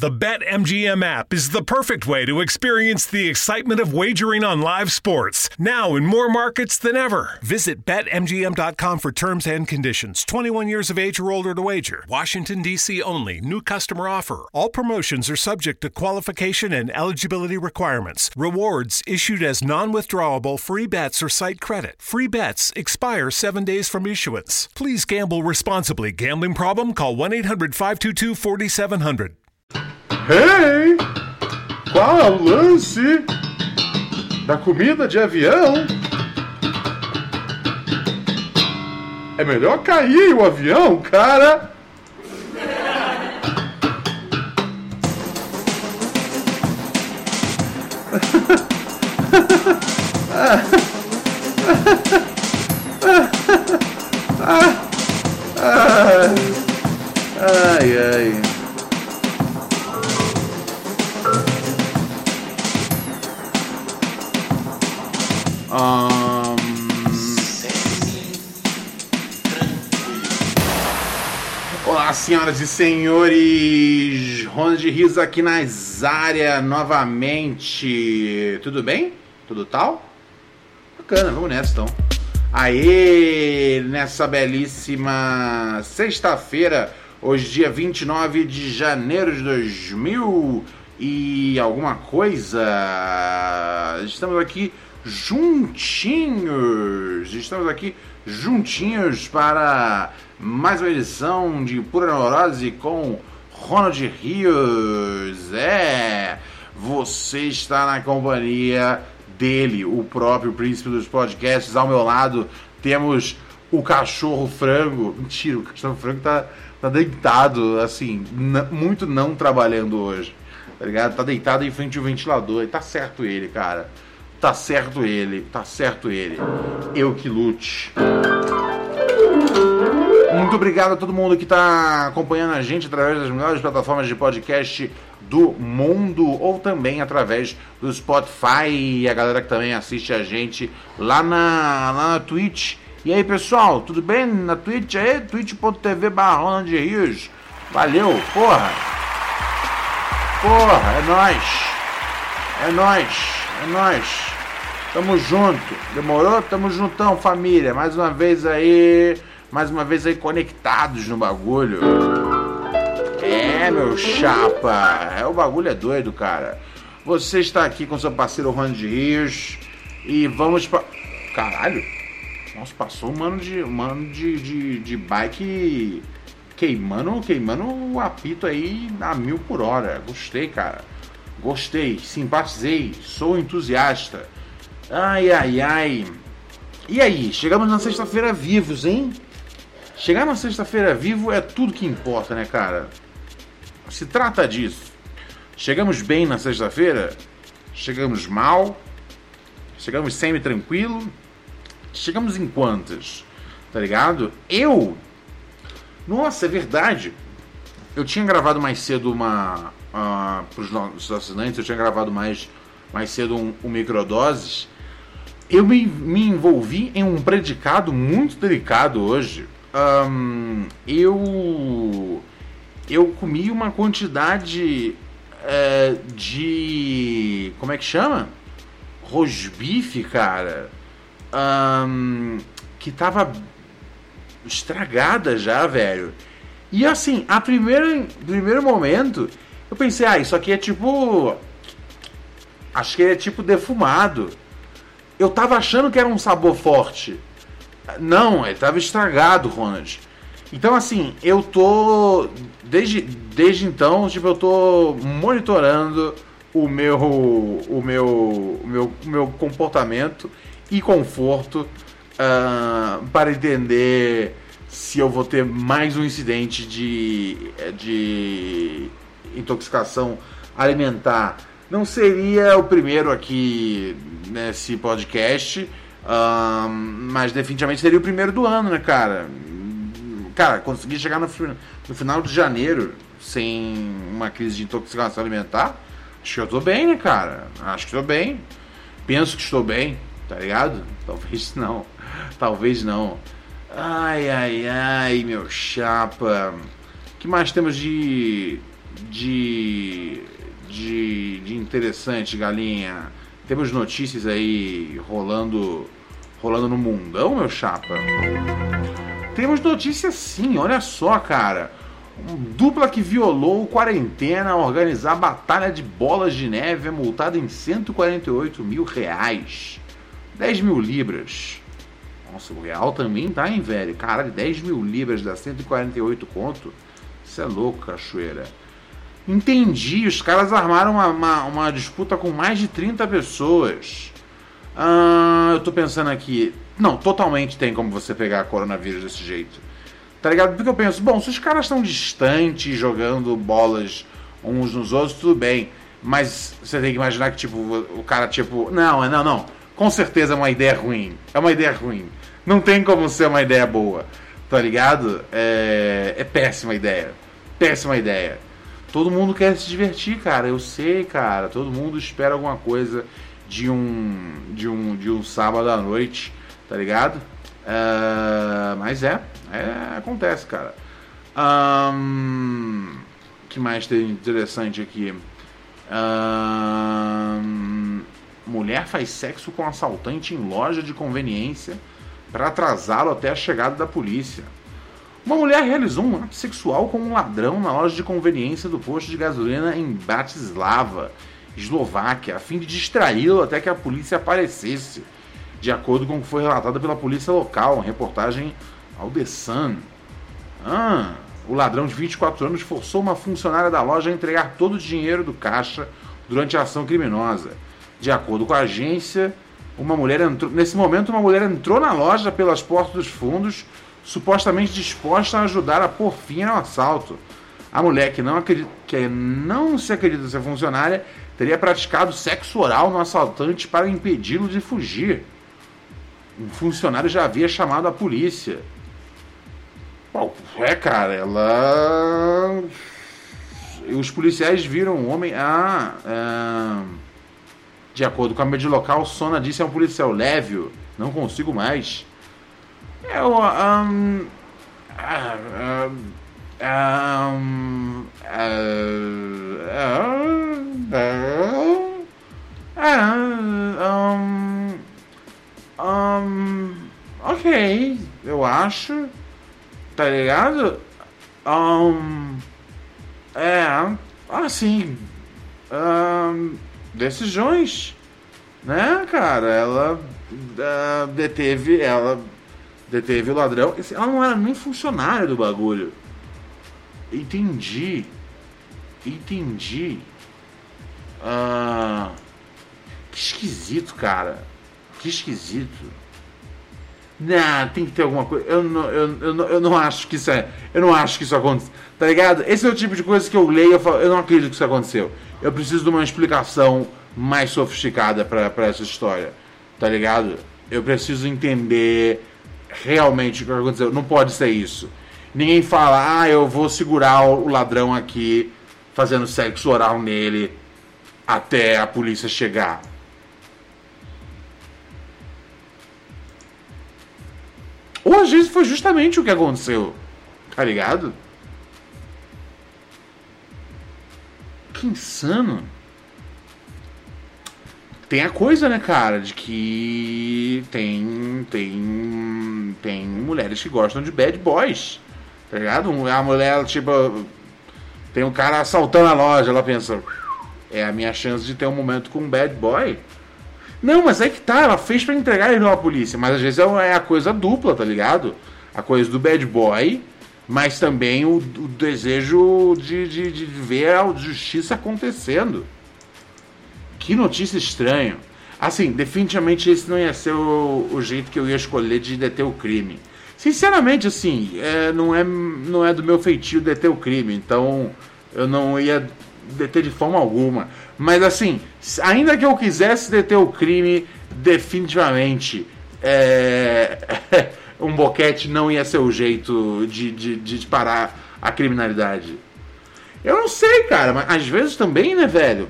The BetMGM app is the perfect way to experience the excitement of wagering on live sports, now in more markets than ever. Visit BetMGM.com for terms and conditions. 21 years of age or older to wager. Washington, D.C. only. New customer offer. All promotions are subject to qualification and eligibility requirements. Rewards issued as non withdrawable free bets or site credit. Free bets expire seven days from issuance. Please gamble responsibly. Gambling problem? Call 1 800 522 4700. Hey! Qual é o lance da comida de avião? É melhor cair o avião, cara! Ai, ai. Ahn, Olá, senhoras e senhores! Ronald Rios aqui nas áreas novamente. Tudo bem? Tudo tal? Bacana, vamos nessa então. Aê! Nessa belíssima sexta-feira, hoje, dia 29 de janeiro de 2000 e alguma coisa. Estamos aqui juntinhos. Estamos aqui juntinhos para mais uma edição de Pura Neurose com Ronald Rios. É, você está na companhia dele, o próprio príncipe dos podcasts. Ao meu lado temos o cachorro frango. Mentira, o cachorro frango tá, tá deitado, assim, muito não trabalhando hoje. Tá ligado? Tá deitado em frente ao ventilador. E tá certo ele, cara. Tá certo ele, tá certo ele. Eu que lute. Muito obrigado a todo mundo que está acompanhando a gente através das melhores plataformas de podcast do mundo ou também através do Spotify e a galera que também assiste a gente lá na, lá na Twitch. E aí pessoal, tudo bem na Twitch aí? twitch.tv barra de Rios. Valeu, porra! Porra, é nóis! É nóis, é nóis. Tamo junto. Demorou? Tamo juntão, família. Mais uma vez aí, mais uma vez aí conectados no bagulho. É, meu chapa. É, o bagulho é doido, cara. Você está aqui com seu parceiro Ron de Rios e vamos pra... Caralho. Nossa, passou um mano de, um mano de, de, de bike queimando, queimando o apito aí a mil por hora. Gostei, cara. Gostei, simpatizei, sou entusiasta. Ai, ai, ai. E aí, chegamos na sexta-feira vivos, hein? Chegar na sexta-feira vivo é tudo que importa, né, cara? Se trata disso. Chegamos bem na sexta-feira? Chegamos mal? Chegamos semi-tranquilo? Chegamos em quantas? Tá ligado? Eu. Nossa, é verdade. Eu tinha gravado mais cedo uma. Uh, para os nossos assinantes, eu tinha gravado mais, mais cedo um, um microdoses. Eu me, me envolvi em um predicado muito delicado hoje. Ahn, eu. Eu comi uma quantidade é, de. Como é que chama? Rosbife, cara. Ahn, que tava estragada já, velho. E assim, a primeiro, primeiro momento, eu pensei, ah, isso aqui é tipo. Acho que é tipo defumado. Eu tava achando que era um sabor forte. Não, ele tava estragado, Ronald. Então, assim, eu tô. Desde, desde então, tipo, eu tô monitorando o meu, o meu, o meu, o meu comportamento e conforto ah, para entender se eu vou ter mais um incidente de, de intoxicação alimentar. Não seria o primeiro aqui nesse podcast, mas definitivamente seria o primeiro do ano, né, cara? Cara, consegui chegar no, no final de janeiro sem uma crise de intoxicação alimentar, acho que eu tô bem, né, cara? Acho que tô bem. Penso que estou bem, tá ligado? Talvez não. Talvez não. Ai, ai, ai, meu chapa. O que mais temos de. de. De, de interessante, galinha? Temos notícias aí rolando. rolando no mundão, meu chapa? Temos notícias sim, olha só, cara. Dupla que violou quarentena a organizar batalha de bolas de neve é multada em 148 mil reais. 10 mil libras. Nossa, o real também tá, hein, velho? Caralho, 10 mil libras dá 148 conto. Isso é louco, cachoeira. Entendi, os caras armaram uma, uma, uma disputa com mais de 30 pessoas. Ah, eu tô pensando aqui. Não, totalmente tem como você pegar coronavírus desse jeito. Tá ligado? Porque eu penso, bom, se os caras estão distantes jogando bolas uns nos outros, tudo bem. Mas você tem que imaginar que, tipo, o cara, tipo, não, não, não. Com certeza é uma ideia ruim. É uma ideia ruim. Não tem como ser uma ideia boa. Tá ligado? É, é péssima ideia. Péssima ideia. Todo mundo quer se divertir, cara. Eu sei, cara. Todo mundo espera alguma coisa de um de um de um sábado à noite, tá ligado? Uh, mas é, é, acontece, cara. Um, que mais tem interessante aqui? Um, mulher faz sexo com assaltante em loja de conveniência para atrasá-lo até a chegada da polícia. Uma mulher realizou um ato sexual com um ladrão na loja de conveniência do posto de gasolina em Bratislava, Eslováquia, a fim de distraí-lo até que a polícia aparecesse de acordo com o que foi relatado pela polícia local, uma reportagem ao The Sun. Ah, o ladrão de 24 anos forçou uma funcionária da loja a entregar todo o dinheiro do caixa durante a ação criminosa. De acordo com a agência, uma mulher entrou, nesse momento uma mulher entrou na loja pelas portas dos fundos, supostamente disposta a ajudar a pôr fim ao assalto. A mulher, que não, acredita, que não se acredita ser funcionária, teria praticado sexo oral no assaltante para impedi-lo de fugir um funcionário já havia chamado a polícia. Bom, é, cara, ela. Os policiais viram um homem. Ah, de acordo com a mídia local, Sona disse a um policial: Lévio, não consigo mais. O. Um, um, um, um, um, ok, eu acho. Tá ligado? Um, é, assim. Um, decisões. Né, cara? Ela uh, deteve. Ela deteve o ladrão. Ela não era nem funcionária do bagulho. Entendi. Entendi. Uh, que esquisito, cara. Que esquisito. Não, tem que ter alguma coisa. Eu não, eu, eu, eu não acho que isso é. Eu não acho que isso aconteceu. Tá ligado? Esse é o tipo de coisa que eu leio e falo, eu não acredito que isso aconteceu. Eu preciso de uma explicação mais sofisticada para essa história. Tá ligado? Eu preciso entender realmente o que aconteceu. Não pode ser isso. Ninguém fala, ah, eu vou segurar o ladrão aqui fazendo sexo oral nele até a polícia chegar. Ou às vezes foi justamente o que aconteceu. Tá ligado? Que insano. Tem a coisa, né, cara, de que tem tem tem mulheres que gostam de bad boys. Tá ligado? A mulher, tipo, tem um cara assaltando a loja, ela pensa, é a minha chance de ter um momento com um bad boy. Não, mas é que tá, ela fez para entregar ele à polícia, mas às vezes é, é a coisa dupla, tá ligado? A coisa do bad boy, mas também o, o desejo de, de, de, ver a justiça acontecendo. Que notícia estranha. Assim, definitivamente esse não ia ser o, o jeito que eu ia escolher de deter o crime. Sinceramente, assim, é, não, é, não é do meu feitio deter o crime, então eu não ia deter de forma alguma. Mas assim, ainda que eu quisesse deter o crime, definitivamente é, um boquete não ia ser o jeito de, de, de parar a criminalidade. Eu não sei, cara, mas às vezes também, né, velho?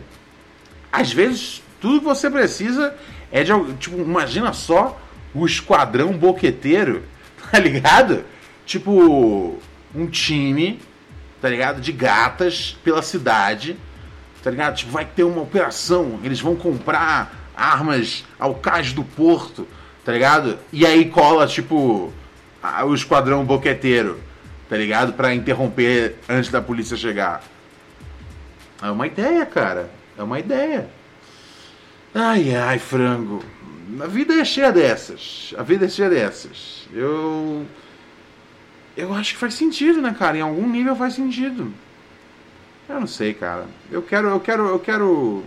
Às vezes tudo que você precisa é de. Tipo, imagina só o esquadrão boqueteiro, tá ligado? Tipo, um time, tá ligado? De gatas pela cidade, tá ligado? Tipo, vai ter uma operação, eles vão comprar armas ao cais do porto, tá ligado? E aí cola, tipo, o esquadrão boqueteiro, tá ligado? Pra interromper antes da polícia chegar. É uma ideia, cara. É uma ideia. Ai, ai, frango. A vida é cheia dessas. A vida é cheia dessas. Eu. Eu acho que faz sentido, né, cara? Em algum nível faz sentido. Eu não sei, cara. Eu quero, eu quero, eu quero.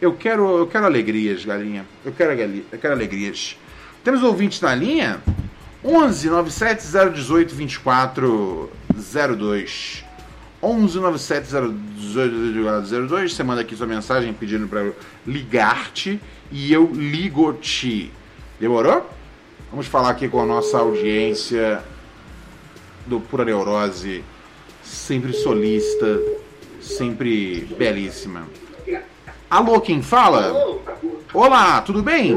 Eu quero, eu quero alegrias, galinha. Eu quero, eu quero alegrias. Temos ouvintes na linha? 11 97 018 24 02. 11 97 018 02. Você manda aqui sua mensagem pedindo para ligar-te e eu ligo-te. Demorou? Vamos falar aqui com a nossa audiência do Pura Neurose, sempre solista, sempre belíssima. Alô, quem fala? Olá, tudo bem?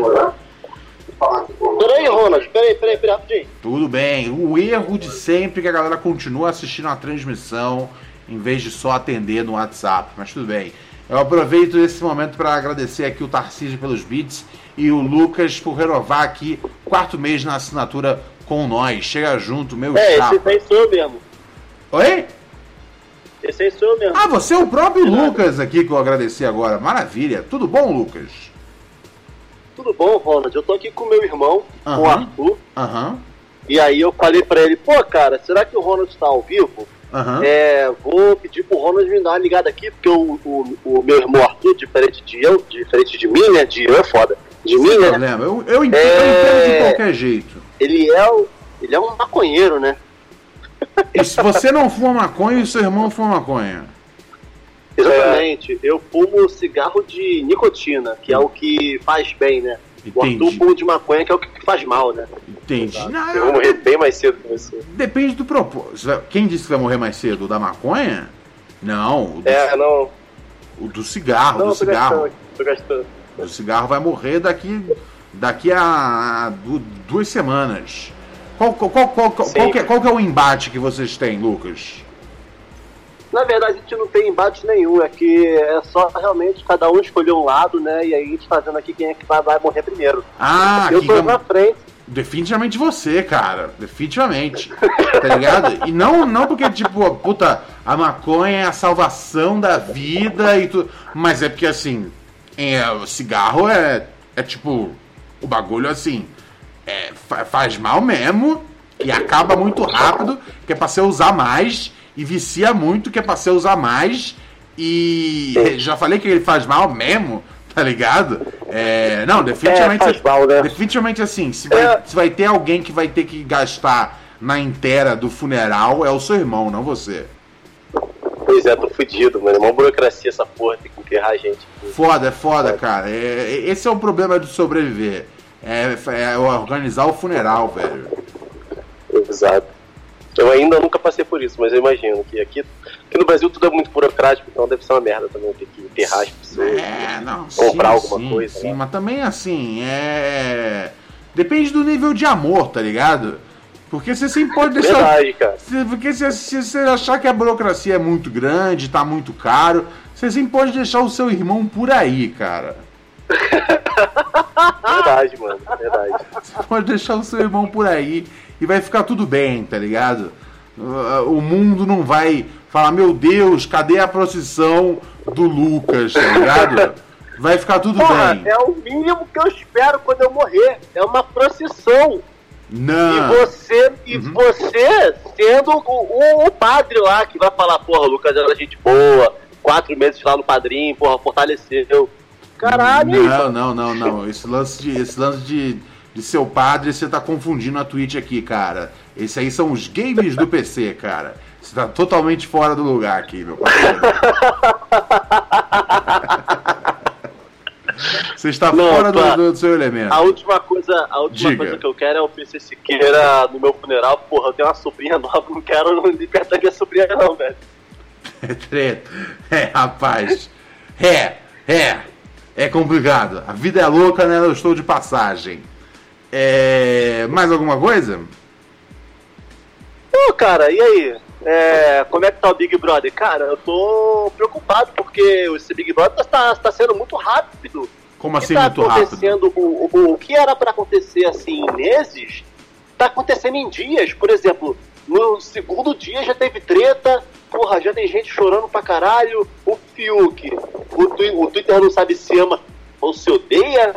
Peraí, Ronald, peraí, peraí, peraí, rapidinho. Tudo bem. O erro de sempre que a galera continua assistindo a transmissão em vez de só atender no WhatsApp, mas tudo bem. Eu aproveito esse momento para agradecer aqui o Tarcísio pelos beats e o Lucas por renovar aqui quarto mês na assinatura com nós. Chega junto, meu É, chapa. esse aí sou eu mesmo. Oi? Esse aí sou eu mesmo. Ah, você é o próprio Lucas aqui que eu agradeci agora. Maravilha. Tudo bom, Lucas? Tudo bom, Ronald? Eu tô aqui com meu irmão, com o Arthur. Aham. E aí eu falei pra ele, pô, cara, será que o Ronald tá ao vivo? Uhum. É, vou pedir pro Ronald me dar uma ligada aqui, porque o, o, o, meu irmão Arthur, diferente de eu, diferente de mim, né? De eu é foda. De mim, né? Problema. Eu, eu, entendo, é... eu entendo de qualquer jeito. Ele é, ele é um maconheiro, né? E se você não fuma maconha e seu irmão fuma maconha? Exatamente. Eu fumo cigarro de nicotina, que é o que faz bem, né? Entendi. O Arthur fuma de maconha, que é o que faz mal, né? Entendi. Não, eu vou morrer bem mais cedo que você. Depende do propósito. Quem disse que vai morrer mais cedo? O da maconha? Não. Do, é, não. O do cigarro, não, do tô cigarro. Gastando, tô gastando. O cigarro vai morrer daqui, daqui a, a duas semanas. Qual, qual, qual, qual, qual, que é, qual que é o embate que vocês têm, Lucas? Na verdade, a gente não tem embate nenhum, é que é só realmente cada um escolher um lado, né? E aí a gente tá vendo aqui quem é que vai, vai morrer primeiro. Ah, eu tô na frente. Definitivamente você, cara. Definitivamente. Tá ligado? E não, não porque, tipo, puta, a maconha é a salvação da vida e tudo. Mas é porque, assim, é, o cigarro é, é tipo, o bagulho, assim, é, faz mal mesmo e acaba muito rápido, que é pra você usar mais, e vicia muito, que é pra você usar mais. E já falei que ele faz mal mesmo, tá ligado? É, não, definitivamente. É, mal, né? Definitivamente assim, se vai, é. se vai ter alguém que vai ter que gastar na inteira do funeral, é o seu irmão, não você. Pois é, tô fudido, mano. É uma burocracia essa porra, tem que enterrar a gente. Foda, é foda, cara. É, esse é o problema de sobreviver. É, é organizar o funeral, velho. Exato. Eu ainda nunca passei por isso, mas eu imagino que aqui, aqui no Brasil tudo é muito burocrático, então deve ser uma merda também ter que enterrar as pessoas. É, não, comprar sim, alguma sim, coisa. Sim, né? mas também assim, é. Depende do nível de amor, tá ligado? Porque você sempre pode deixar. Verdade, cara. Porque se, se você achar que a burocracia é muito grande, tá muito caro, você sempre pode deixar o seu irmão por aí, cara. verdade, mano, verdade. Você pode deixar o seu irmão por aí e vai ficar tudo bem, tá ligado? O mundo não vai falar, meu Deus, cadê a procissão do Lucas, tá ligado? Vai ficar tudo Porra, bem. É o mínimo que eu espero quando eu morrer. É uma procissão. Não. E você, e uhum. você sendo o, o, o, padre lá que vai falar, porra, o Lucas era gente boa, quatro meses lá no padrinho, porra, fortaleceu. Caralho, Não, não, não, não. Esse lance de, esse lance de, de seu padre, você tá confundindo a Twitch aqui, cara. Esse aí são os games do PC, cara. Você tá totalmente fora do lugar aqui, meu parceiro. Você está Não, fora do, tá. do- do seu elemento. A última coisa, a última Diga. coisa que eu quero é o PC Siqueira no meu funeral. Porra, eu tenho uma sobrinha nova, não quero perto da minha sobrinha não, velho. É treta. É, rapaz. É, é. É complicado. A vida é louca, né? Eu estou de passagem. É... Mais alguma coisa? Pô, cara, e aí? É, como é que tá o Big Brother? Cara, eu tô preocupado porque esse Big Brother tá, tá sendo muito rápido. Como assim tá muito rápido? acontecendo, o, o, o que era pra acontecer assim em meses, tá acontecendo em dias. Por exemplo, no segundo dia já teve treta, porra, já tem gente chorando pra caralho. O Fiuk, o, o Twitter não sabe se ama ou se odeia.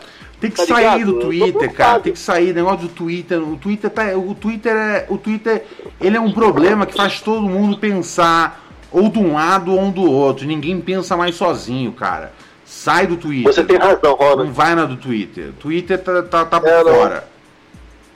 Tem que Tá sair ligado? do Twitter, cara. Tem que sair negócio do Twitter. O Twitter tá, o Twitter é, o Twitter, ele é um problema que faz todo mundo pensar ou de um lado ou do outro. Ninguém pensa mais sozinho, cara. Sai do Twitter. Você tem razão, Não Ronald. vai na do Twitter. Twitter tá, tá, tá por É, não. fora.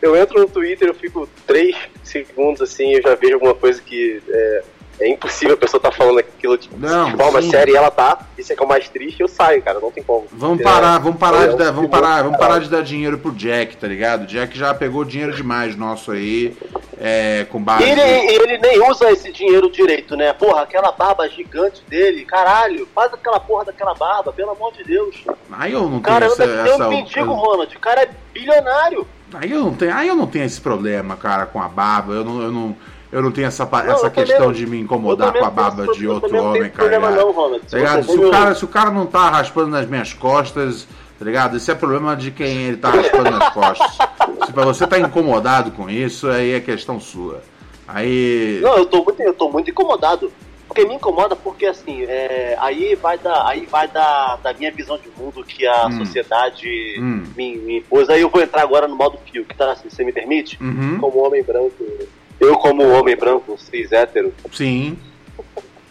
Eu entro no Twitter, eu fico três segundos assim, eu já vejo alguma coisa que é, é impossível a pessoa tá falando aquilo de, Não, de forma sim. séria e ela tá. Isso é que é o mais triste, eu saio, cara, não tem como. Vamos É, parar, vamos parar de é um dar, vamos parar, vamos parar de dar dinheiro pro Jack, tá ligado? O Jack já pegou dinheiro demais nosso aí, é, com. E ele, ele nem usa esse dinheiro direito, né? Porra, aquela barba gigante dele, caralho, faz aquela porra daquela barba, pelo amor de Deus. Aí eu não tenho Cara, essa, anda essa- um mendigo, Ronald. O cara é bilionário. aí eu não tenho, aí eu não tenho esse problema, cara, com a barba. Eu não, eu não, eu não tenho essa, Não, essa também questão não- de me incomodar também com a barba de outro também homem, cara. não, Ronald. Tá Se o, cara, se o cara não tá raspando nas minhas costas, tá ligado? Esse é problema de quem ele tá raspando nas costas. Se pra você tá incomodado com isso, aí é questão sua. Aí. Não, eu tô muito, eu tô muito incomodado. Porque me incomoda porque assim, é, aí vai da, aí vai da, da minha visão de mundo que a Hum. sociedade Hum. me, me impôs. Aí eu vou entrar agora no modo fio, que tá? Se você me permite? Uhum. Como homem branco, eu como homem branco, cis hétero, Sim.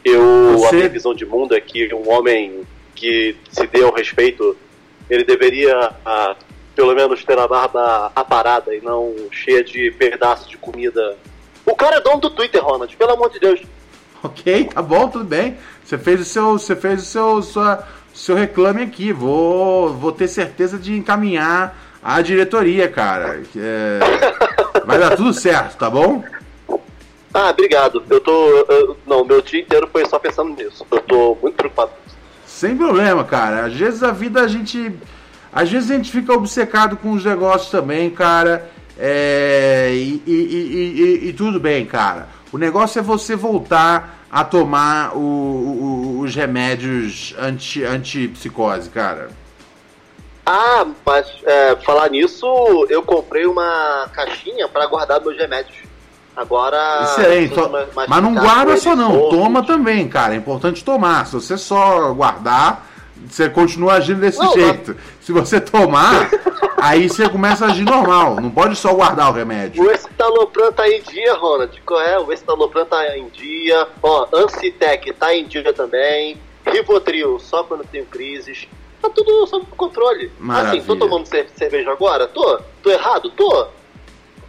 eu Você- a minha visão de mundo é que um homem que se dê ao respeito, ele deveria ah, pelo menos ter a barba aparada e não cheia de pedaços de comida. O cara é dono do Twitter, Ronald, pelo amor de Deus. Ok, tá bom, tudo bem. Você fez o seu, você fez o seu, sua, seu reclame aqui. Vou, vou ter certeza de encaminhar à diretoria, cara. É, vai dar tudo certo, tá bom? Ah, obrigado. Eu tô. eu- não, meu dia inteiro foi só pensando nisso. Eu tô muito preocupado com isso. Sem problema, cara. Às vezes a vida a gente. Às vezes a gente fica obcecado com os negócios também, cara. É, e, e- e- e- tudo bem, cara. O negócio é você voltar a tomar o- o- os remédios anti, antipsicose, cara. Ah, mas é, falar nisso, eu comprei uma caixinha pra guardar meus remédios. Agora. Excelente. Só- mas não guarda só não, toma também, cara. É importante tomar. Se você só guardar, você continua agindo desse Não, jeito. Se você tomar, aí você começa a agir normal. Não pode só guardar o remédio. O estalopram tá em dia, Ronald. Qual é? O estalopram tá em dia. Ó, Ancitec tá em dia também. Rivotril, só quando tenho crises. Tá tudo sob controle. Maravilha. Assim, tô tomando cer- cerveja agora? Tô. Tô errado? Tô.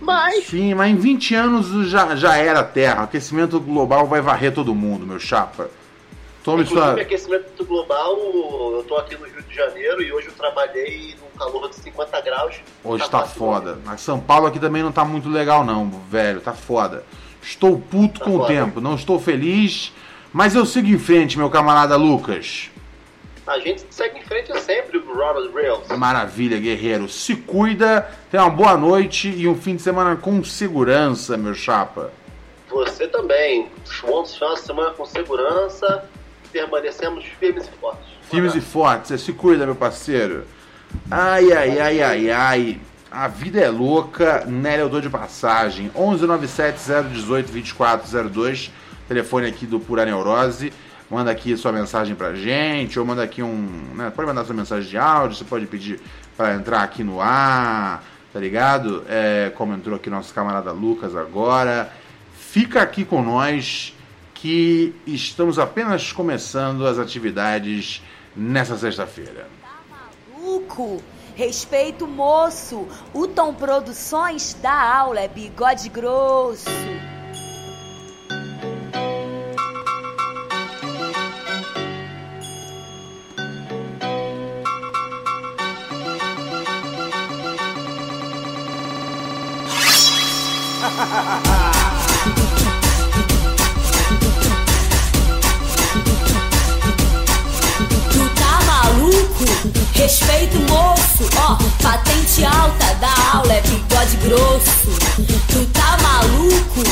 Mas. Sim, mas em 20 anos já, já era a Terra. O aquecimento global vai varrer todo mundo, meu chapa. Tome Inclusive, sua. aquecimento global, eu tô aqui no Rio de Janeiro e hoje eu trabalhei num calor de 50 graus. Hoje tá fácil foda. Mas São Paulo aqui também não tá muito legal, não, velho. Tá foda. Estou puto Tá com o foda. tempo. Não estou feliz. Mas eu sigo em frente, meu camarada Lucas. A gente segue em frente sempre, Ronald Rails. Maravilha, guerreiro. Se cuida, tenha uma boa noite e um fim de semana com segurança, meu chapa. Você também. Bom final de semana com segurança. Permanecemos firmes e fortes. Firmes e fortes, você se cuida, meu parceiro. Ai, ai, ai, ai, ai. A vida é louca, Nélia, eu dou de passagem. 1197-018-2402, telefone aqui do Pura Neurose. Manda aqui sua mensagem pra gente, ou manda aqui um. né, pode mandar sua mensagem de áudio, você pode pedir pra entrar aqui no ar, tá ligado? É, como entrou aqui nosso camarada Lucas agora. Fica aqui com nós que estamos apenas começando as atividades nessa sexta-feira. Maluco! Respeito moço! O Tom Produções dá aula, é bigode grosso. Ó, patente alta da aula é bigode grosso. Tu tá maluco?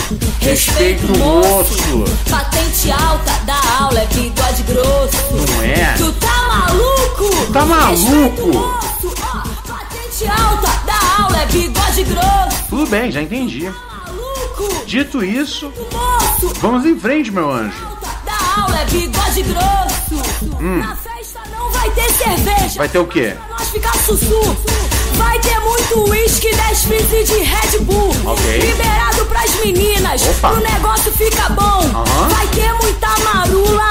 Respeito moço. Patente alta da aula é bigode grosso. Não é? Tu tá maluco? Tá maluco? Ó, patente alta da aula é bigode grosso. Tudo bem, já entendi. Maluco? Dito isso, vamos em frente, meu anjo. da aula é bigode grosso. Não vai ter cerveja. Vai ter o quê? Nós ficar sussu. Vai ter muito uísque, 10 fizz de Red Bull. Ok. Liberado pras meninas. Opa. O negócio fica bom. Aham. Vai ter muita marula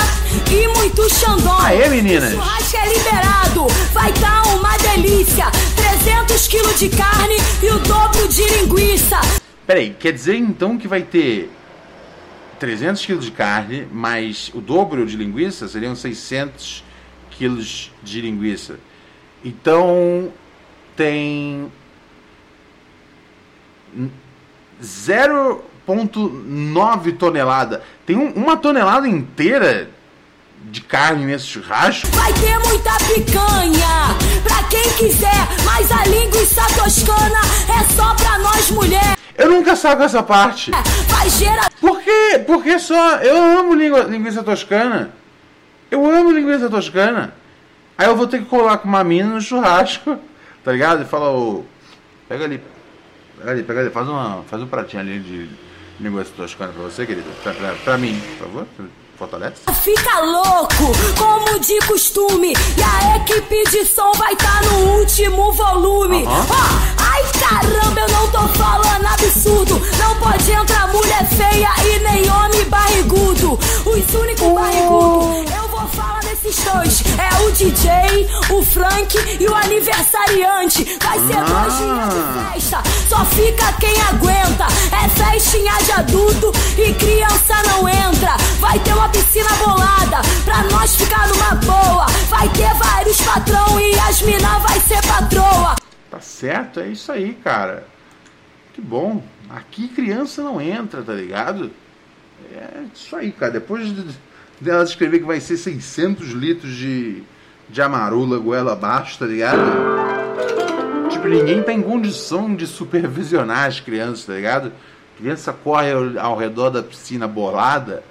e muito xandão. Aê, meninas. O churrasco é liberado. Vai tá uma delícia. 300 quilos de carne e o dobro de linguiça. Peraí, quer dizer então que vai ter 300 quilos de carne, mais o dobro de linguiça, seriam 600 quilos de linguiça. Então tem 0,9 tonelada. Tem um- uma tonelada inteira de carne nesse churrasco? Vai ter muita picanha pra quem quiser, mas a linguiça toscana é só pra nós mulher. Eu nunca saco essa parte. Vai gerar Por quê? Porque só. Eu amo língua- linguiça toscana. Eu amo linguiça toscana. Aí eu vou ter que colar com uma mina no churrasco, tá ligado? E fala, ô. Pega ali. Pega ali, pega ali. Faz, uma, faz um pratinho ali de linguiça toscana pra você, querida. Pra, pra, pra mim, por favor. Fortalece. Fica louco, como de costume. E a equipe de som vai tá no último volume. Aham. Ó, ai caramba, eu não tô falando absurdo. Não pode entrar mulher feia e nem homem barrigudo. Os únicos barrigudos, falar desses dois. É o DJ, o Frank e o aniversariante. Vai ser dois dias de festa, só fica quem aguenta. É festinha de adulto e criança não entra. Vai ter uma piscina bolada pra nós ficar numa boa. Vai ter vários patrão e as mina vai ser patroa. Tá certo? É isso aí, cara. Que bom. Aqui criança não entra, tá ligado? É isso aí, cara. Depois de- dela escrever que vai ser 600 litros de, de amarula goela abaixo, tá ligado? Tipo, ninguém tá em condição de supervisionar as crianças, tá ligado? Criança corre ao, ao redor da piscina bolada,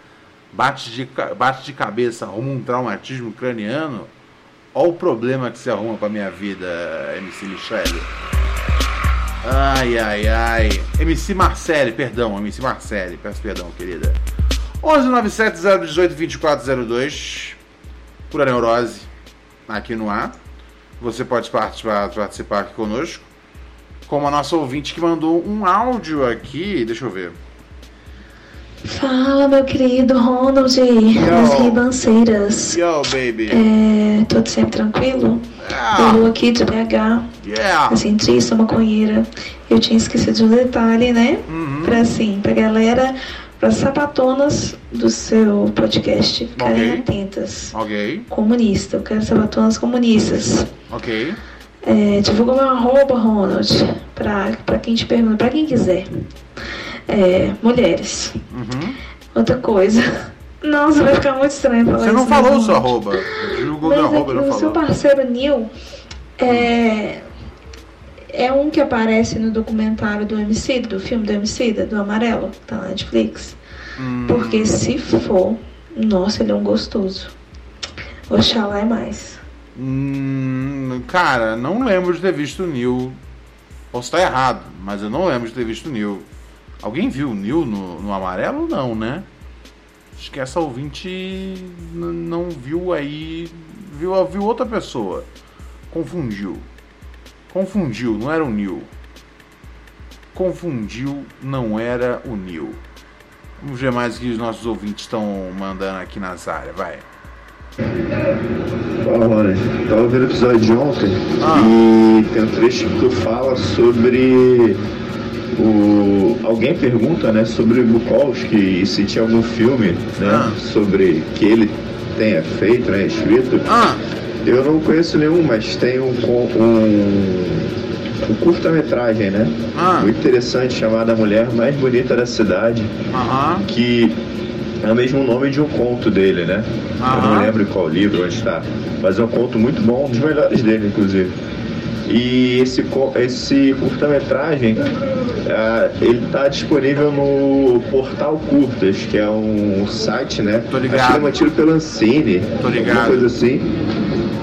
bate de, bate de cabeça, arruma um traumatismo craniano. Olha o problema que você arruma pra minha vida, MC Michele. Ai, ai, ai. MC Marcele, perdão, MC Marcele, peço perdão, querida. 1197 018 2402 Pura Neurose, aqui no ar. Você pode participar, participar aqui conosco. Como a nossa ouvinte que mandou um áudio aqui, deixa eu ver. Fala, meu querido Ronald das Ribanceiras. Yo, baby. É, tudo sempre tranquilo? Yeah. Eu aqui de BH, Yeah. cientista, maconheira. Eu tinha esquecido de um detalhe, né? Uhum. Pra assim, pra galera, pra sapatonas do seu podcast ficarem Ok. atentas. Ok, Comunista, eu quero sapatonas comunistas. ok. É, divulga meu arroba, Ronald, pra quem te pergunta, pra quem quiser. É, mulheres. Uhum. Outra coisa. Nossa, vai ficar muito estranho falar Você não né, falou o seu arroba. Julgou meu é arroba, não o seu falou. parceiro Neil é, é um que aparece no documentário do MC, do filme do MC, do Amarelo, que tá na Netflix. Hum, Porque se for, nossa, ele é um gostoso. Oxalá é mais. hum, cara, não lembro de ter visto o Neil. Posso estar errado, mas eu não lembro de ter visto o Neil. Alguém viu o Neil no, no amarelo? Não, né? Acho que essa ouvinte não viu aí. Viu, viu outra pessoa. Confundiu. Confundiu, não era o Neil. Confundiu, não era o Neil. Vamos ver mais o que os nossos ouvintes estão mandando aqui nas áreas, vai. Fala, Ronald. Tava vendo o episódio de ontem Ah. e tem um trecho que tu fala sobre o. Alguém pergunta, né, sobre Bukowski e se tinha algum filme, né, Ah. sobre que ele tenha feito, né, escrito. Ah, Eu não conheço nenhum, mas tem um, um o curta-metragem, né? Ah. Muito interessante, chamado A Mulher Mais Bonita da Cidade, Aham. que é o mesmo nome de um conto dele, né? Eu não Aham. lembro em qual livro, onde está. Mas é um conto muito bom, um dos melhores dele, inclusive. E esse, esse curta-metragem, ah, ele está disponível no Portal Curtas, que é um site, né? Tô ligado. Acho que é mantido pela Ancine, Tô ligado. alguma coisa assim.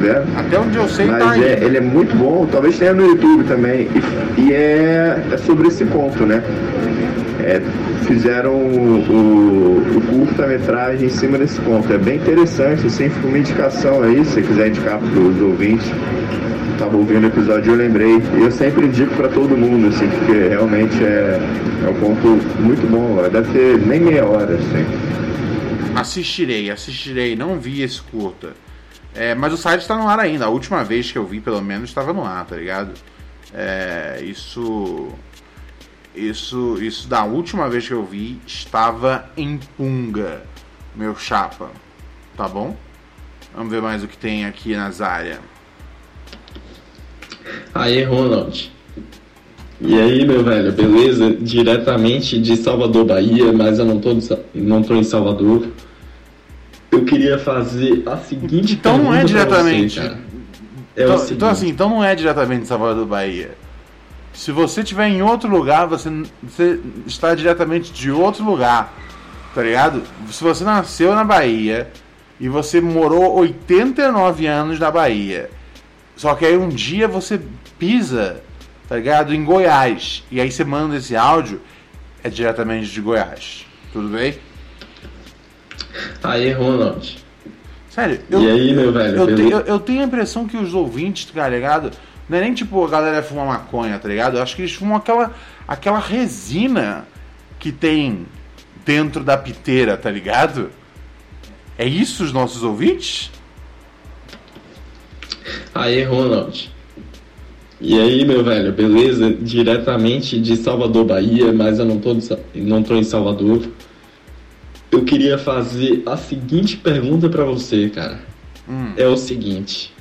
Né? Até onde eu sei, tá aí. é, ele é muito bom, talvez tenha no YouTube também. E, e é, é sobre esse conto, né? É, fizeram o, o- o curta-metragem em cima desse conto. É bem interessante, assim, fica uma indicação aí, se você quiser indicar para os ouvintes. Tava ouvindo o episódio eu lembrei. E eu sempre indico para todo mundo, assim, porque realmente é, é um conto muito bom. Deve ter nem meia hora, assim. Assistirei, assistirei. Não vi esse curta. É, mas o site está no ar ainda. A última vez que eu vi, pelo menos, estava no ar, tá ligado? É, isso. Isso. Isso da última vez que eu vi estava em punga, meu chapa. Tá bom? Vamos ver mais o que tem aqui nas áreas. Aí, Ronald. E aí, meu velho, beleza? Diretamente de Salvador, Bahia, mas eu não tô, não tô em Salvador. Eu queria fazer a seguinte Então não é diretamente. Você. É então, então, assim, então não é diretamente de Salvador, Bahia. Se você estiver em outro lugar, você, você está diretamente de outro lugar. Tá ligado? Se você nasceu na Bahia e você morou 89 anos na Bahia, só que aí um dia você pisa, tá ligado? Em Goiás. E aí você manda esse áudio, é diretamente de Goiás. Tudo bem? Aí, Ronald. Sério, E aí, meu velho, eu, te- eu- eu tenho a impressão que os ouvintes, tá ligado? Não é nem tipo a galera fuma maconha, tá ligado? Eu acho que eles fumam aquela, aquela resina que tem dentro da piteira, tá ligado? É isso os nossos ouvintes? Aí, Ronald. E aí, meu velho, beleza? Diretamente de Salvador, Bahia, mas eu não tô, não tô em Salvador. Eu queria fazer a seguinte pergunta pra você, cara. Hum. É o seguinte.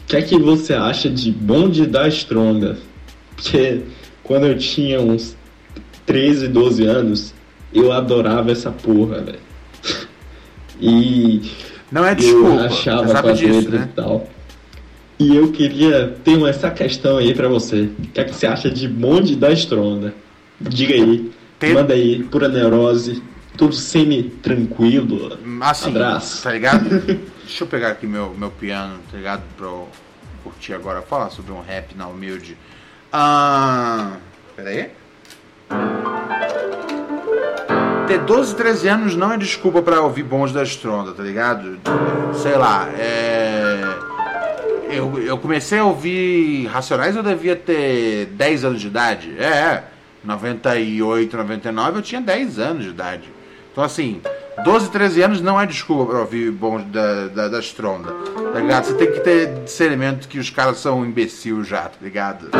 O que é que você acha de bonde da Stronda? Porque quando eu tinha uns 13, 12 anos, eu adorava essa porra, velho. E Não é eu desculpa. achava você com as disso, letras né? e tal. E eu queria ter essa questão aí pra você. O que é que você acha de bonde da Stronda? Diga aí. Tem- Manda aí, pura neurose. Tudo semi-tranquilo. Assim, Abraço. tá ligado? Deixa eu pegar aqui meu, meu piano, tá ligado? Pra eu curtir agora. Falar sobre um rap na humilde. Ah. Pera aí. Ter 12, 13 anos não é desculpa pra ouvir bons da Stronda, tá ligado? Sei lá, é. Eu, eu comecei a ouvir Racionais eu devia ter 10 anos de idade. É, é. 98, 99 eu tinha 10 anos de idade. Então assim, 12, 13 anos não é desculpa pra ouvir bons da, da, da Stronda. Tá ligado? Você tem que ter discernimento que os caras são imbecil já, tá ligado?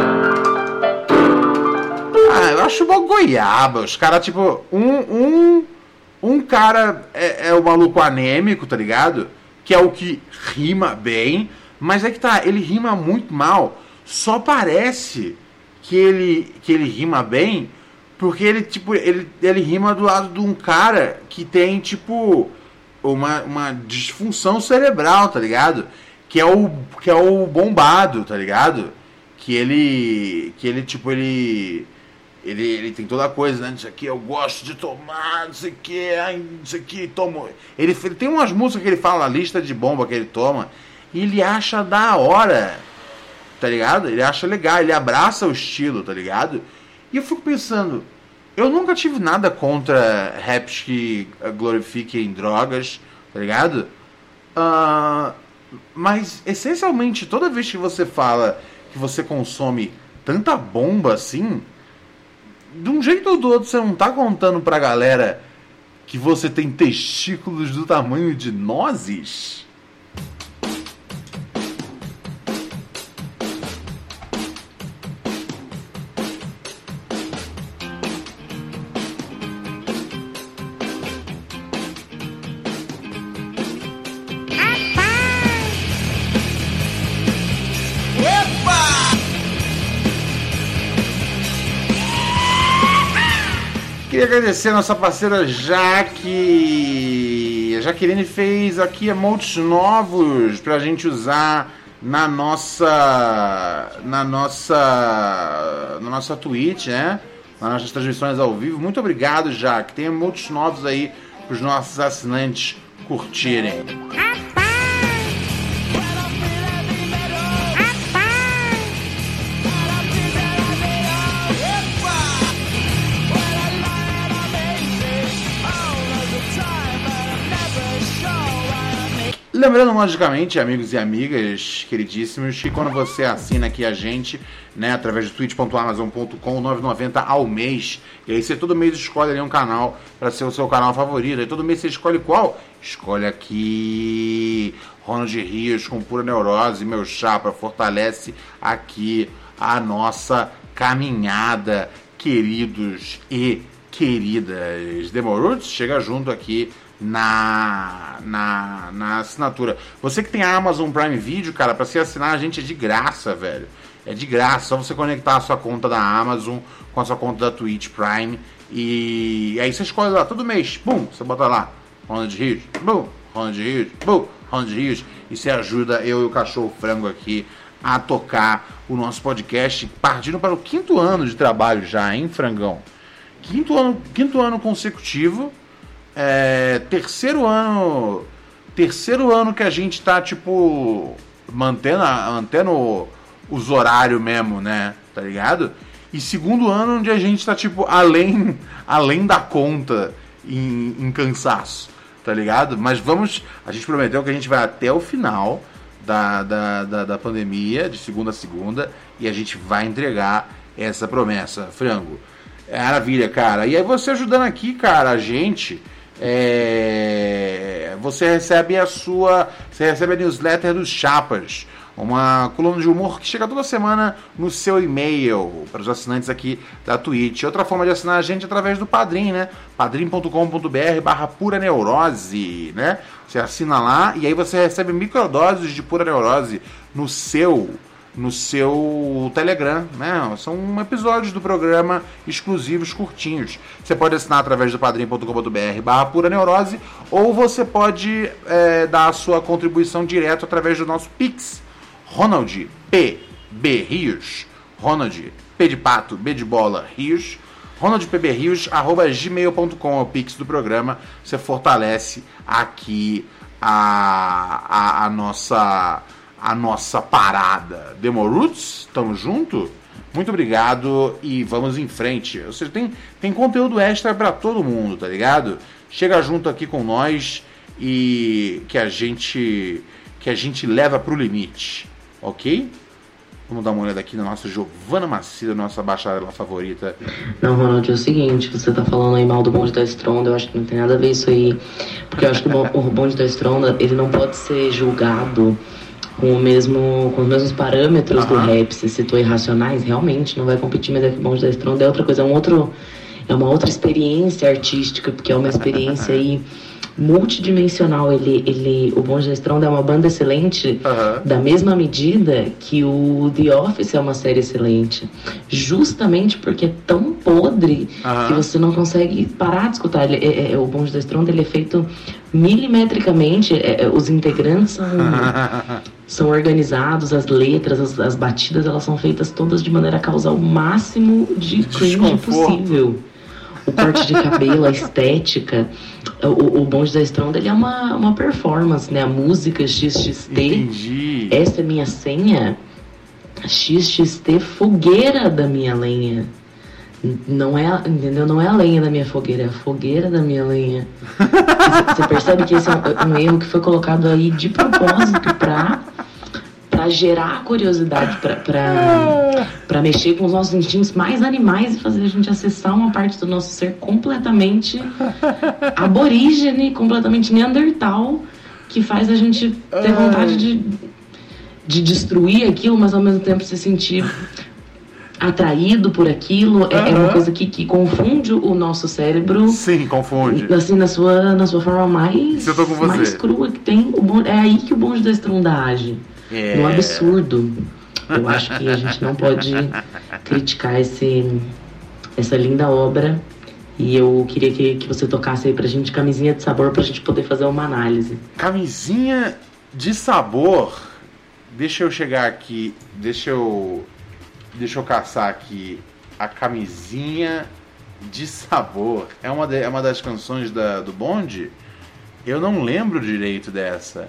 Ah, eu acho uma goiaba. Os caras, tipo, um, um, um cara é, é o maluco anêmico, tá ligado? Que é o que rima bem, mas é que tá, ele rima muito mal. Só parece que ele, que ele rima bem, porque ele, tipo, ele, ele rima do lado de um cara que tem, tipo, uma, uma disfunção cerebral, tá ligado? Que é o que é o bombado, tá ligado? Que ele que ele tipo ele ele, ele tem toda a coisa, né? Isso aqui eu gosto de tomar, não sei o que, não sei o que, tomo. Ele, ele tem umas músicas que ele fala, a lista de bomba que ele toma, e ele acha da hora, tá ligado? Ele acha legal, ele abraça o estilo, tá ligado? E eu fico pensando, eu nunca tive nada contra raps que glorifiquem drogas, tá ligado? Uh, mas, essencialmente, toda vez que você fala que você consome tanta bomba assim, de um jeito ou do outro você não tá contando pra galera que você tem testículos do tamanho de nozes? Agradecer a nossa parceira Jaque. A Jaqueline fez aqui emotes novos pra gente usar na nossa na nossa na nossa Twitch, né? Nas nossas transmissões ao vivo. Muito obrigado, Jaque. Tem emotes novos aí pros nossos assinantes curtirem. Lembrando, logicamente, amigos e amigas queridíssimos, que quando você assina aqui a gente, né, através de twitch.amazon.com, 9,90 ao mês, e aí você todo mês escolhe um canal para ser o seu canal favorito, e todo mês você escolhe qual? Escolhe aqui Ronald Rios com pura neurose, meu chapa, fortalece aqui a nossa caminhada, queridos e queridas. Demorou? Chega junto aqui na, na, na assinatura. Você que tem a Amazon Prime Video, cara, para você assinar a gente é de graça, velho. É de graça, só você conectar a sua conta da Amazon com a sua conta da Twitch Prime. E aí você escolhe lá todo mês. Bum, você bota lá. Ronald Rios. Bum, Ronald Rios. Bum, Ronald Rios. E você ajuda eu e o cachorro frango aqui a tocar o nosso podcast, partindo para o quinto ano de trabalho já, hein, frangão? Quinto ano, quinto ano consecutivo é, terceiro ano. Terceiro ano que a gente tá, tipo, mantendo, mantendo os horários mesmo, né? Tá ligado? E segundo ano onde a gente tá, tipo, além, além da conta em, em cansaço, tá ligado? Mas vamos. A gente prometeu que a gente vai até o final da, da, da, da pandemia, de segunda a segunda, e a gente vai entregar essa promessa, frango. É maravilha, cara. E aí você ajudando aqui, cara, a gente é, você recebe a sua. Você recebe a newsletter dos Chapas. Uma coluna de humor que chega toda semana no seu e-mail para os assinantes aqui da Twitch. Outra forma de assinar a gente é através do Padrim, né? padrim.com.br barra pura neurose, né? Você assina lá e aí você recebe microdoses de pura neurose no seu no seu Telegram, né? São episódios do programa exclusivos, curtinhos. Você pode assinar através do padrim.com.br barra pura neurose ou você pode é, dar a sua contribuição direto através do nosso Pix, Ronald P. B. Rios, Ronald P de pato, B de bola, Rios, ronaldpbrios, arroba gmail.com é o Pix do programa. Você fortalece aqui a, a, a nossa a nossa parada. Demoroots, tamo junto? Muito obrigado e vamos em frente. Ou seja, tem, tem conteúdo extra para todo mundo, tá ligado? Chega junto aqui com nós e que a gente que a gente leva pro limite, ok? Vamos dar uma olhada aqui na nossa Giovana Macida, nossa bacharela favorita. Não, Ronald, é o seguinte, você tá falando aí mal do bonde da Stronda, eu acho que não tem nada a ver isso aí. Porque eu acho que o bonde da Stronda, ele não pode ser julgado com, o mesmo, com os mesmos parâmetros do rap. Você citou Irracionais, realmente não vai competir, mas é que Bonde da Stronda é outra coisa, é um outro, é uma outra experiência artística, porque é uma experiência aí multidimensional. Ele, ele, o da Estronda é uma banda excelente, da mesma medida que o The Office é uma série excelente. Justamente porque é tão podre que você não consegue parar de escutar. Ele, é- é- o Bonde da Estronda ele é feito milimetricamente. é- é- os integrantes são são organizados, as letras, as, as batidas, elas são feitas todas de maneira a causar o máximo de cringe possível. O corte de cabelo, a estética. O, o Bonde da Estronda, ele é uma, uma performance, né? A música XXT. Entendi. Essa é minha senha. XXT, fogueira da minha lenha. Não é, entendeu? Não é a lenha da minha fogueira, é a fogueira da minha lenha. Você percebe que esse é um, um erro que foi colocado aí de propósito pra, pra gerar curiosidade, pra mexer com os nossos instintos mais animais e fazer a gente acessar uma parte do nosso ser completamente aborígene, completamente neandertal, que faz a gente ter vontade de, de destruir aquilo, mas ao mesmo tempo se sentir atraído por aquilo. É, é uma coisa que, que confunde o nosso cérebro. Sim, confunde. Assim, na sua, na sua forma mais, mais crua que tem. O é aí que o bonde da estronda age. É. No absurdo. Eu acho que a gente não pode criticar esse, essa linda obra. E eu queria que, que você tocasse aí pra gente camisinha de sabor pra gente poder fazer uma análise. Camisinha de sabor. Deixa eu chegar aqui. Deixa eu. Deixa eu caçar aqui. A camisinha de sabor. É uma, de- é uma das canções da, do Bonde? Eu não lembro direito dessa.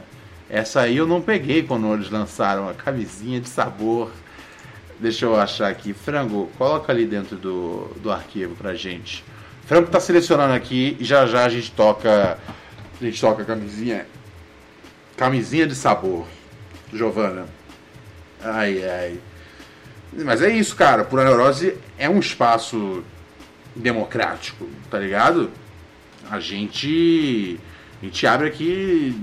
Essa aí eu não peguei quando eles lançaram a camisinha de sabor. Deixa eu achar aqui. Frango, coloca ali dentro do, do arquivo pra gente. Frango tá selecionando aqui e já já a gente toca. A gente toca a camisinha. Camisinha de sabor. Giovana. Ai, ai. Mas é isso, cara. Pura Neurose é um espaço democrático, tá ligado? A gente. A gente abre aqui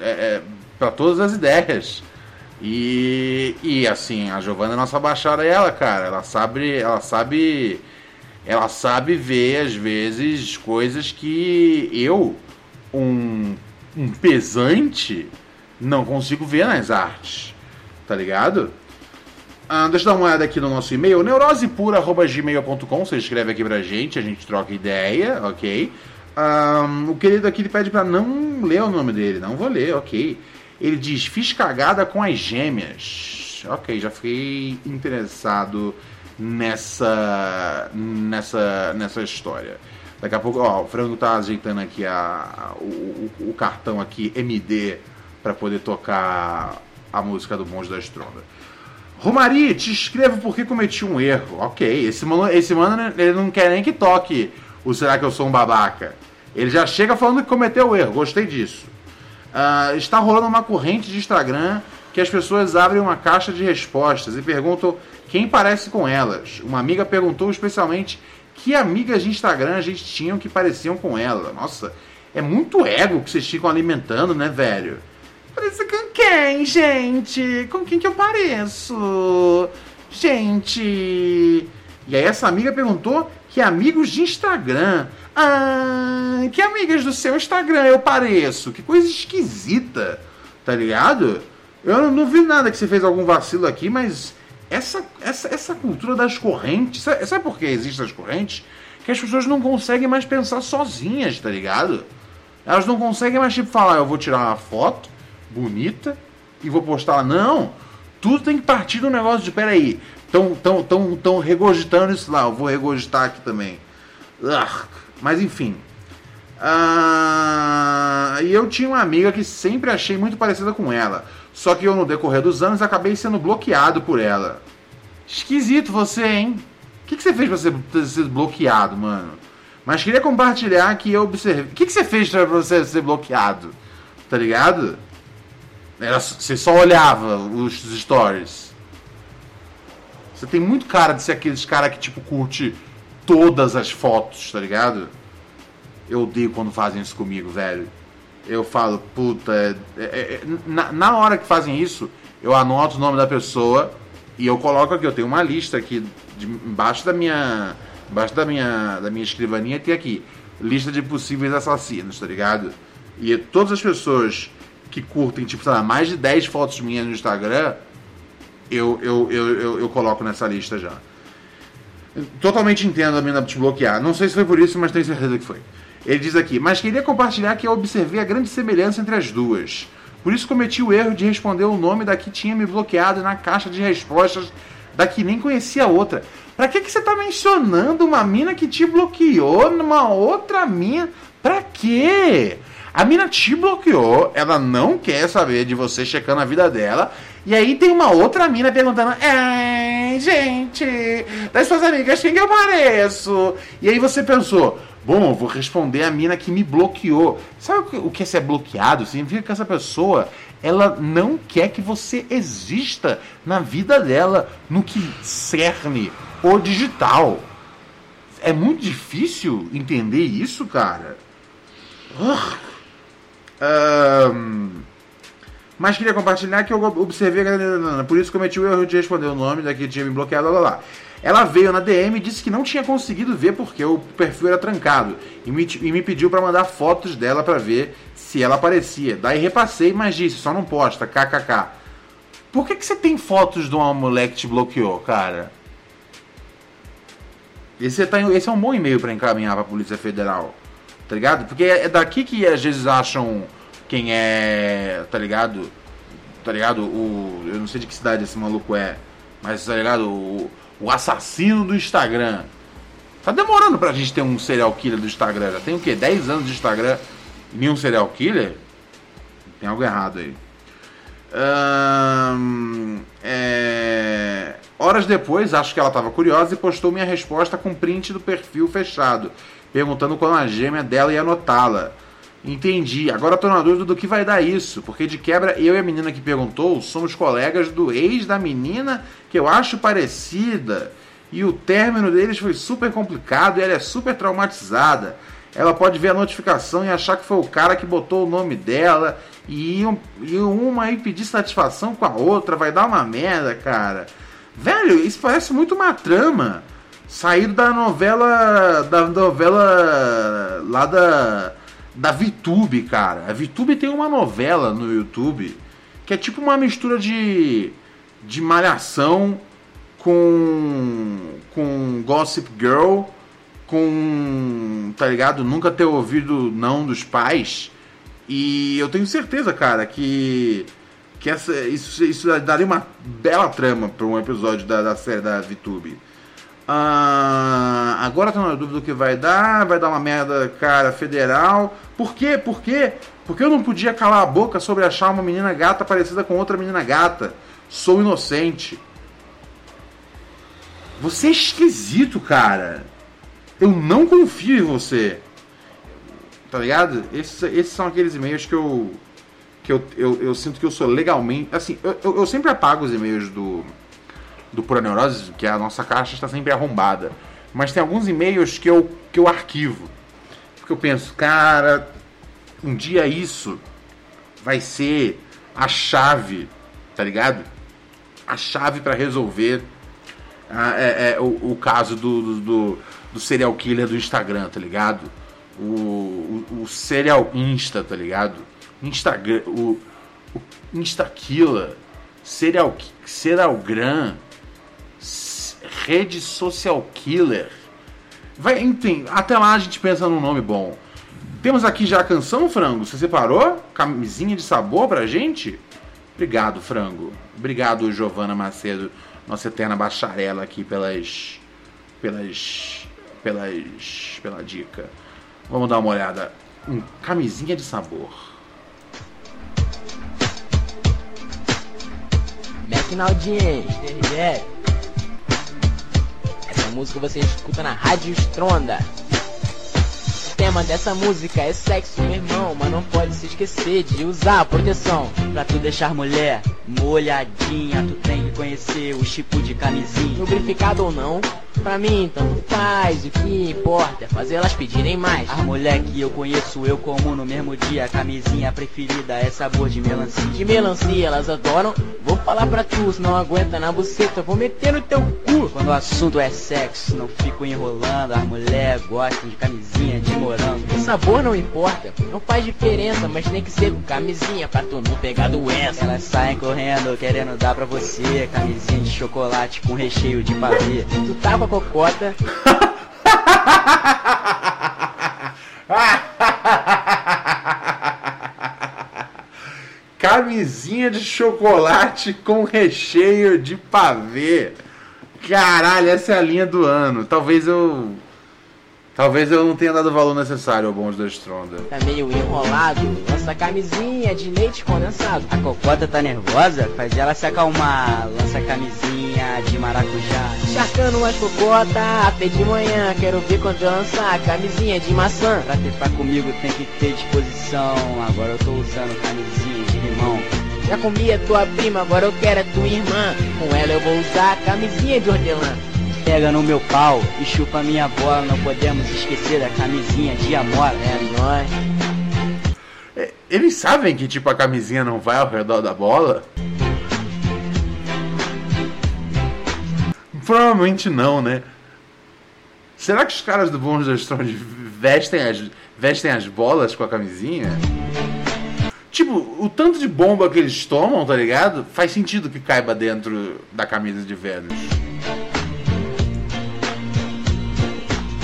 é, é, para todas as ideias. E, e assim, a Giovana é nossa baixada ela, cara. Ela sabe. Ela sabe. Ela sabe ver, às vezes, coisas que eu, um, um pesante, não consigo ver nas artes. Tá ligado? Ah, deixa eu dar uma olhada aqui no nosso e-mail, neurosepura.gmail.com. Você escreve aqui pra gente, a gente troca ideia, ok? Ah, o querido aqui ele pede pra não ler o nome dele, não vou ler, ok? Ele diz: Fiz cagada com as gêmeas. Ok, já fiquei interessado nessa nessa nessa história. Daqui a pouco, ó, o Frango tá ajeitando aqui a, o, o- cartão aqui MD pra poder tocar a música do Monge da Estronda. Romari, te escrevo porque cometi um erro. Ok, esse mano, esse mano ele não quer nem que toque o Será que eu sou um babaca? Ele já chega falando que cometeu o erro, gostei disso. Ah, está rolando uma corrente de Instagram que as pessoas abrem uma caixa de respostas e perguntam quem parece com elas. Uma amiga perguntou especialmente que amigas de Instagram a gente tinham que pareciam com ela. Nossa, é muito ego que vocês ficam alimentando, né, velho? Parece com quem, gente? Com quem que eu pareço? Gente. E aí essa amiga perguntou que amigos de Instagram. Ah, que amigas do seu Instagram eu pareço? Que coisa esquisita, tá ligado? Eu não, vi nada que você fez algum vacilo aqui, mas essa, essa, essa cultura das correntes. Sabe, sabe por que existem as correntes? Que as pessoas não conseguem mais pensar sozinhas, tá ligado? Elas não conseguem mais, tipo, falar, eu vou tirar uma foto bonita e vou postar. Não! Tudo tem que partir do negócio de, peraí, tão, tão, tão, tão regurgitando isso lá, eu vou regurgitar aqui também. Ugh. Mas enfim. Ah, e eu tinha uma amiga que sempre achei muito parecida com ela. Só que eu, no decorrer dos anos, acabei sendo bloqueado por ela. Esquisito você, hein? O que, que você fez pra ser, ter sido bloqueado, mano? Mas queria compartilhar que eu observei. O que, que você fez pra você ser bloqueado? Tá ligado? Era, você só olhava os stories. Você tem muito cara de ser aqueles cara que, tipo, curte todas as fotos, tá ligado? Eu odeio quando fazem isso comigo, velho. Eu falo, puta. é- é- é- na, na hora que fazem isso, eu anoto o nome da pessoa e eu coloco aqui. Eu tenho uma lista aqui de- embaixo da minha. Embaixo da minha, da minha escrivaninha tem aqui. lista de possíveis assassinos, tá ligado? E todas as pessoas que curtem, tipo, sei lá, mais de 10 fotos minhas no Instagram, eu, eu, eu, eu, eu coloco nessa lista já. Totalmente entendo a mina te bloquear. Não sei se foi por isso, mas tenho certeza que foi. Ele diz aqui, mas queria compartilhar que eu observei a grande semelhança entre as duas. Por isso cometi o erro de responder o nome da que tinha me bloqueado na caixa de respostas da que nem conhecia a outra. Pra que, que você tá mencionando uma mina que te bloqueou numa outra mina? Pra quê? A mina te bloqueou, ela não quer saber de você checando a vida dela. E aí tem uma outra mina perguntando: Ai, gente, das suas amigas, quem que eu pareço? E aí você pensou: Bom, vou responder a mina que me bloqueou. Sabe o que é ser bloqueado? Significa que essa pessoa ela não quer que você exista na vida dela, no que cerne o digital. É muito difícil entender isso, cara. Um, mas queria compartilhar que eu observei, por isso cometi o erro de responder o nome daqui tinha me bloqueado, lá, lá. Ela veio na DM e disse que não tinha conseguido ver porque o perfil era trancado e me, e me pediu para mandar fotos dela para ver se ela aparecia. Daí repassei, mas disse, só não posta, kkk. Por que, que você tem fotos de uma moleque que te bloqueou, cara? Esse, tá, esse é um bom e-mail para encaminhar para a Polícia Federal, tá ligado? Porque é daqui que às vezes acham quem é, tá ligado? Tá ligado? O, eu não sei de que cidade esse maluco é, mas tá ligado? O, o assassino do Instagram. Tá demorando pra gente ter um serial killer do Instagram. Já tem o quê? 10 anos de Instagram e nenhum serial killer? Tem algo errado aí. é... Horas depois, acho que ela estava curiosa e postou minha resposta com print do perfil fechado, perguntando quando a gêmea dela ia anotá-la. Entendi. Agora tô na dúvida do que vai dar isso, porque de quebra eu e a menina que perguntou somos colegas do ex da menina que eu acho parecida. E o término deles foi super complicado e ela é super traumatizada. Ela pode ver a notificação e achar que foi o cara que botou o nome dela e, e uma aí pedir satisfação com a outra, vai dar uma merda, cara. Velho, isso parece muito uma trama. Saído da novela. Da novela. lá da. Da VTube, cara. A VTube tem uma novela no YouTube que é tipo uma mistura de. de malhação com. com Gossip Girl, com. tá ligado? Nunca ter ouvido não dos pais. E eu tenho certeza, cara, que que essa, isso, isso daria uma bela trama para um episódio da, da série da VTube. Ah, agora tô na dúvida do que vai dar. Vai dar uma merda, cara, federal. Por quê? Por quê? Porque eu não podia calar a boca sobre achar uma menina gata parecida com outra menina gata. Sou inocente. Você é esquisito, cara. Eu não confio em você. Tá ligado? Esses, esses são aqueles e-mails que eu que eu, eu, eu, sinto que eu sou legalmente. Assim, eu, eu, eu sempre apago os e-mails do, do Pura Neurose, que a nossa caixa está sempre arrombada. Mas tem alguns e-mails que eu, que eu arquivo. Porque eu penso, cara, um dia isso vai ser a chave, tá ligado? A chave para resolver ah, é, é, o, o, caso do, do, do, serial killer do Instagram, tá ligado? O, o, o serial Insta, tá ligado? Instagram, o, o Instaquila, Serial, Serialgram, Rede Social Killer. Vai, enfim, até lá a gente pensa num nome bom. Temos aqui já a canção, Frango. Você separou? Camisinha de sabor pra gente? Obrigado, Frango. Obrigado, Giovana Macedo, nossa eterna bacharela aqui pelas. pelas. pelas. pela dica. Vamos dar uma olhada. Um camisinha de sabor. Mete na audiência, é. Essa música você escuta na Rádio Stronda. O tema dessa música é sexo, meu irmão, mas não pode se esquecer de usar proteção. Pra tu deixar mulher molhadinha, tu tem que conhecer o tipo de camisinha. Lubrificado ou não, Pra mim, tanto faz, o que importa é fazer elas pedirem mais. As mulher que eu conheço, eu como no mesmo dia. Camisinha preferida é sabor de melancia. De melancia elas adoram, vou falar pra tu, se não aguenta na buceta, vou meter no teu cu. Quando o assunto é sexo, não fico enrolando. As mulher gostam de camisinha de morango. O sabor não importa, não faz diferença, mas tem que ser com camisinha pra tu não pegar doença. Elas saem correndo, querendo dar pra você. Camisinha de chocolate com recheio de pavê. Tu tava cocota. Camisinha de chocolate com recheio de pavê. Caralho, essa é a linha do ano. Talvez eu. Talvez eu não tenha dado o valor necessário ao bonde da Stronda. Tá meio enrolado, lança camisinha de leite condensado. A cocota tá nervosa, faz ela se acalmar. Lança camisinha de maracujá. Charcando umas cocota até de manhã. Quero ver quando eu lançar camisinha de maçã. Pra trepar comigo tem que ter disposição. Agora eu tô usando camisinha de limão. Já comi a tua prima, agora eu quero a tua irmã. Com ela eu vou usar camisinha de hortelã. Pega no meu pau e chupa minha bola. Não podemos esquecer da camisinha de amor. É nóis. É, Eles sabem que tipo a camisinha não vai ao redor da bola? Provavelmente não, né? Será que os caras do Bônus da Strong vestem as, vestem as bolas com a camisinha? Tipo, o tanto de bomba que eles tomam, tá ligado? Faz sentido que caiba dentro da camisa de Vênus.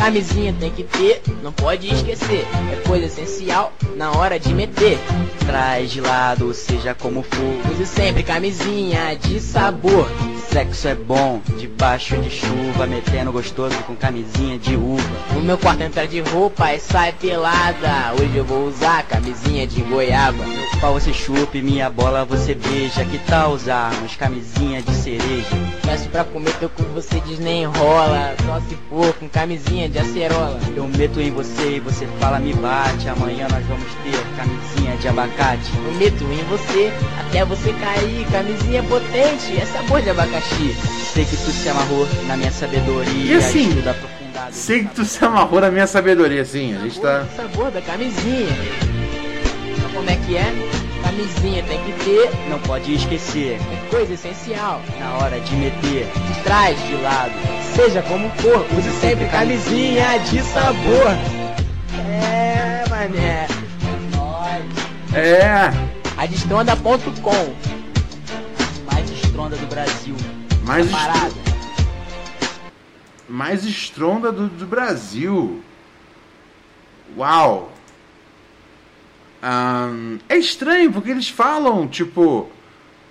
Camisinha tem que ter, não pode esquecer. É coisa essencial na hora de meter. Traz de lado, seja como for. Use sempre camisinha de sabor. Sexo é bom, debaixo de chuva, metendo gostoso com camisinha de uva. No meu quarto entra de roupa e sai pelada. Hoje eu vou usar camisinha de goiaba. Meu pau você chupa e minha bola você beija. Que tal usarmos camisinha de cereja? Peço pra comer teu cu, você diz nem enrola. Só se for com camisinha de acerola. Eu meto em você e você fala me bate. Amanhã nós vamos ter camisinha de abacate. Eu meto em você até você cair. Camisinha potente, é sabor de abacaxi. Sei que tu se amarrou na minha sabedoria. E assim, sei que tu se amarrou na minha sabedoria, sim. A gente tá. Sabor da camisinha. Então, como é que é? Camisinha tem que ter, Não pode esquecer, é coisa essencial. na hora de meter, De trás, de lado, seja como for, use sempre camisinha de sabor. É, mané. É. Adistronda.com mais estronda do Brasil. Mais, Tá parada. mais estronda do, do Brasil. Uau! Ahn, é estranho porque eles falam, tipo,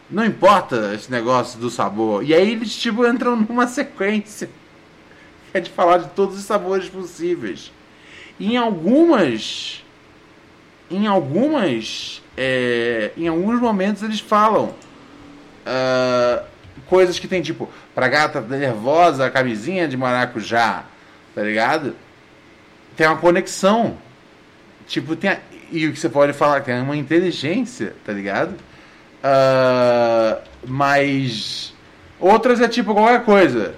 não importa esse negócio do sabor. E aí eles, tipo, entram numa sequência é de falar de todos os sabores possíveis. E em algumas. Em algumas. é, em alguns momentos eles falam ah, coisas que tem tipo, pra gata nervosa, a camisinha de maracujá, tá ligado? Tem uma conexão. Tipo, tem. a- e o que você pode falar, tem uma inteligência, tá ligado? Ah, mas. Outras é tipo qualquer coisa.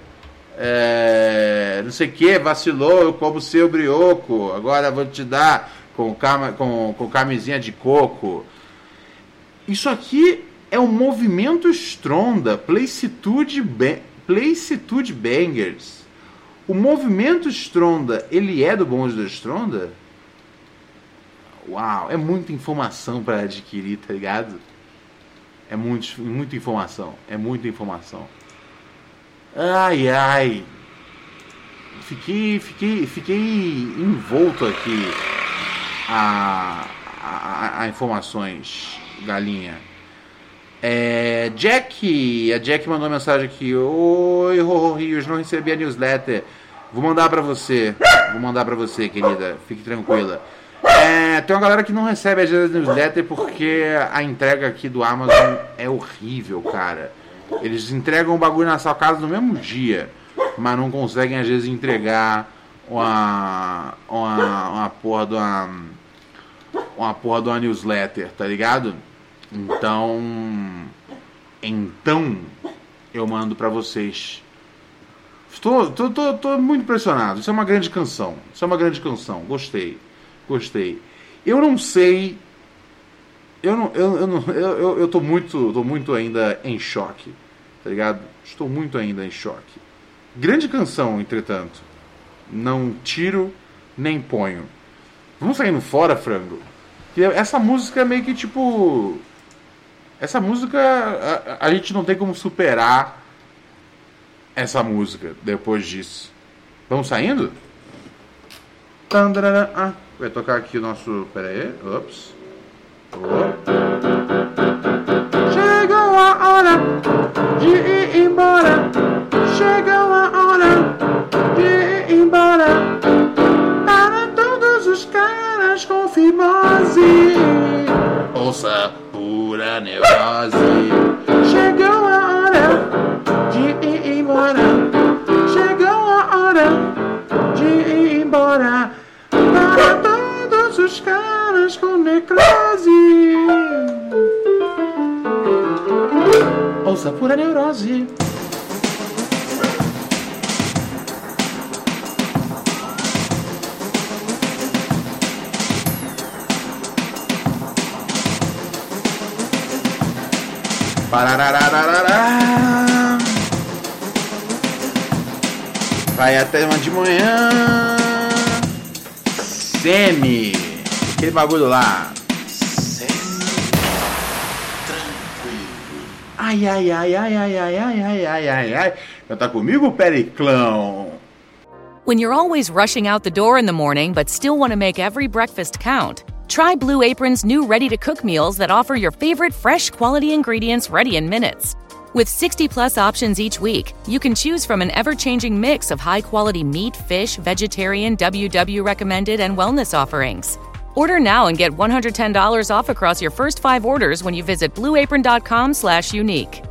É, não sei o que, vacilou, eu como seu brioco, agora vou te dar com, cama, com, com camisinha de coco. Isso aqui é um movimento Stronda, Playcitude, ba Bangers. O movimento Stronda, ele é do bonde da Stronda? Uau, é muita informação para adquirir, tá ligado? É muito, muita informação, é muita informação. Ai, ai. Fiquei, fiquei, fiquei envolto aqui a, a, a informações, galinha. É, Jack, a Jack mandou mensagem aqui. Oi, Rorro Rios, não recebi a newsletter. Vou mandar pra você. Vou mandar pra você, querida. Fique tranquila. É, tem uma galera que não recebe às vezes a newsletter porque a entrega aqui do Amazon é horrível, cara. Eles entregam o bagulho na sua casa no mesmo dia, mas não conseguem às vezes entregar uma uma, uma porra de uma uma porra de uma newsletter, tá ligado? Então então eu mando pra vocês Estou, tô, tô, tô muito impressionado. Isso é uma grande canção. Isso é uma grande canção. Gostei. Gostei. Eu não sei. Eu não. Eu, eu, não, eu, eu, eu tô muito. tô muito ainda em choque. Tá ligado? Estou muito ainda em choque. Grande canção, entretanto. Não tiro nem ponho. Vamos saindo fora, frango. Que essa música é meio que tipo. Essa música a, a gente não tem como superar essa música depois disso. Vamos saindo? Ah, vai tocar aqui o nosso. Pera aí. Ops. Oh. Até uma de manhã. Semi. Aquele bagulho lá. Ai, ai, ai, ai, ai, ai, ai, ai, ai, ai, ai. Comigo, Periclão? When you're always rushing out the door in the morning but still want to make every breakfast count, try Blue Apron's new ready to cook meals that offer your favorite fresh quality ingredients ready in minutes. With 60 plus options each week, you can choose from an ever changing mix of high quality meat, fish, vegetarian, WW recommended, and wellness offerings. Order now and get $110 off across your first five orders when you visit blueapron.com slash unique.